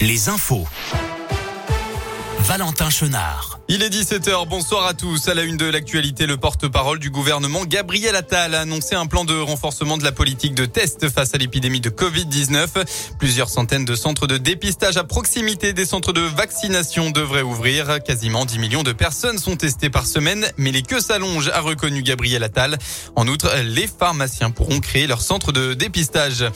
les infos. Valentin Chenard. Il est 17h, bonsoir à tous. À la une de l'actualité, le porte-parole du gouvernement, Gabriel Attal, a annoncé un plan de renforcement de la politique de test face à l'épidémie de Covid-19. Plusieurs centaines de centres de dépistage à proximité des centres de vaccination devraient ouvrir. Quasiment 10 millions de personnes sont testées par semaine, mais les queues s'allongent, a reconnu Gabriel Attal. En outre, les pharmaciens pourront créer leur centre de dépistage.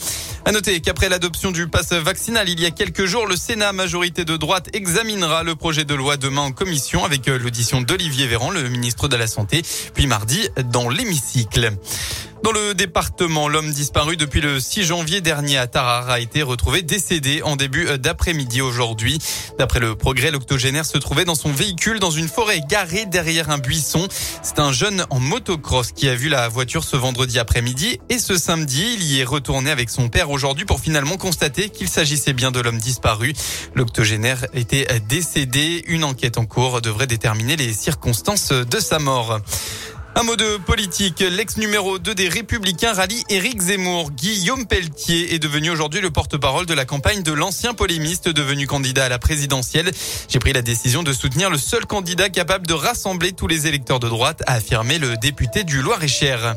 À noter qu'après l'adoption du pass vaccinal il y a quelques jours, le Sénat, majorité de droite, examinera le projet de loi demain en commission avec euh, l'audition d'Olivier Véran, le ministre de la Santé, puis mardi dans l'hémicycle. Dans le département, l'homme disparu depuis le 6 janvier dernier à Tarare a été retrouvé décédé en début d'après-midi aujourd'hui. D'après le progrès, l'octogénaire se trouvait dans son véhicule dans une forêt garée derrière un buisson. C'est un jeune en motocross qui a vu la voiture ce vendredi après-midi et ce samedi, il y est retourné avec son père aujourd'hui pour finalement constater qu'il s'agissait bien de l'homme disparu. L'octogénaire était décédé. Une enquête en cours devrait déterminer les circonstances de sa mort. Un mot de politique. L'ex numéro 2 des Républicains rallie Éric Zemmour. Guillaume Pelletier est devenu aujourd'hui le porte-parole de la campagne de l'ancien polémiste devenu candidat à la présidentielle. J'ai pris la décision de soutenir le seul candidat capable de rassembler tous les électeurs de droite, a affirmé le député du Loir-et-Cher.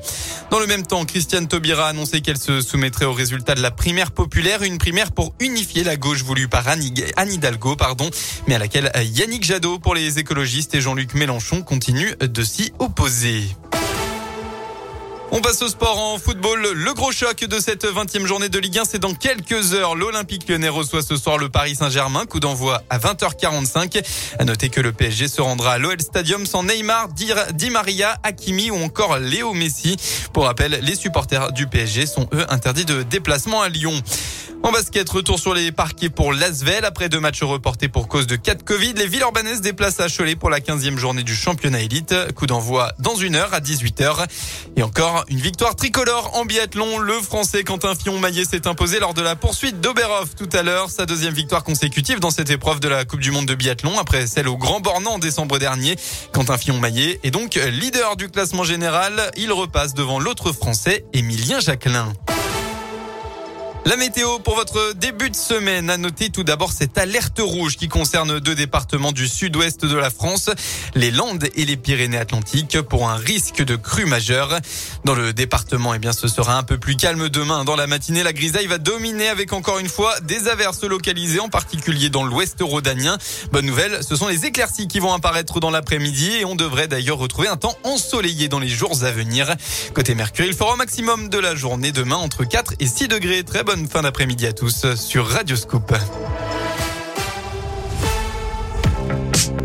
Dans le même temps, Christiane Taubira a annoncé qu'elle se soumettrait au résultat de la primaire populaire, une primaire pour unifier la gauche voulue par Anne Hidalgo, pardon, mais à laquelle Yannick Jadot pour les écologistes et Jean-Luc Mélenchon continuent de s'y opposer. On passe au sport en football. Le gros choc de cette 20e journée de Ligue 1, c'est dans quelques heures. L'Olympique lyonnais reçoit ce soir le Paris Saint-Germain. Coup d'envoi à 20h45. À noter que le PSG se rendra à l'OL Stadium sans Neymar, Di Maria, Hakimi ou encore Léo Messi. Pour rappel, les supporters du PSG sont eux interdits de déplacement à Lyon. En basket, retour sur les parquets pour Lasvel. Après deux matchs reportés pour cause de 4 Covid, les villes urbanaises déplacent à Cholet pour la 15e journée du championnat élite. Coup d'envoi dans une heure à 18h. Et une victoire tricolore en biathlon. Le français Quentin Fillon-Maillet s'est imposé lors de la poursuite d'Oberhof tout à l'heure. Sa deuxième victoire consécutive dans cette épreuve de la Coupe du Monde de biathlon après celle au Grand Bornand en décembre dernier. Quentin Fillon-Maillet est donc leader du classement général. Il repasse devant l'autre français, Émilien Jacquelin. La météo pour votre début de semaine. À noter tout d'abord cette alerte rouge qui concerne deux départements du sud-ouest de la France, les Landes et les Pyrénées-Atlantiques, pour un risque de crue majeure. Dans le département, eh bien, ce sera un peu plus calme demain. Dans la matinée, la grisaille va dominer avec encore une fois des averses localisées, en particulier dans l'ouest rhodanien. Bonne nouvelle, ce sont les éclaircies qui vont apparaître dans l'après-midi et on devrait d'ailleurs retrouver un temps ensoleillé dans les jours à venir. Côté Mercure, il fera au maximum de la journée demain entre 4 et 6 degrés. Très bonne fin d'après-midi à tous sur Radio Scoop.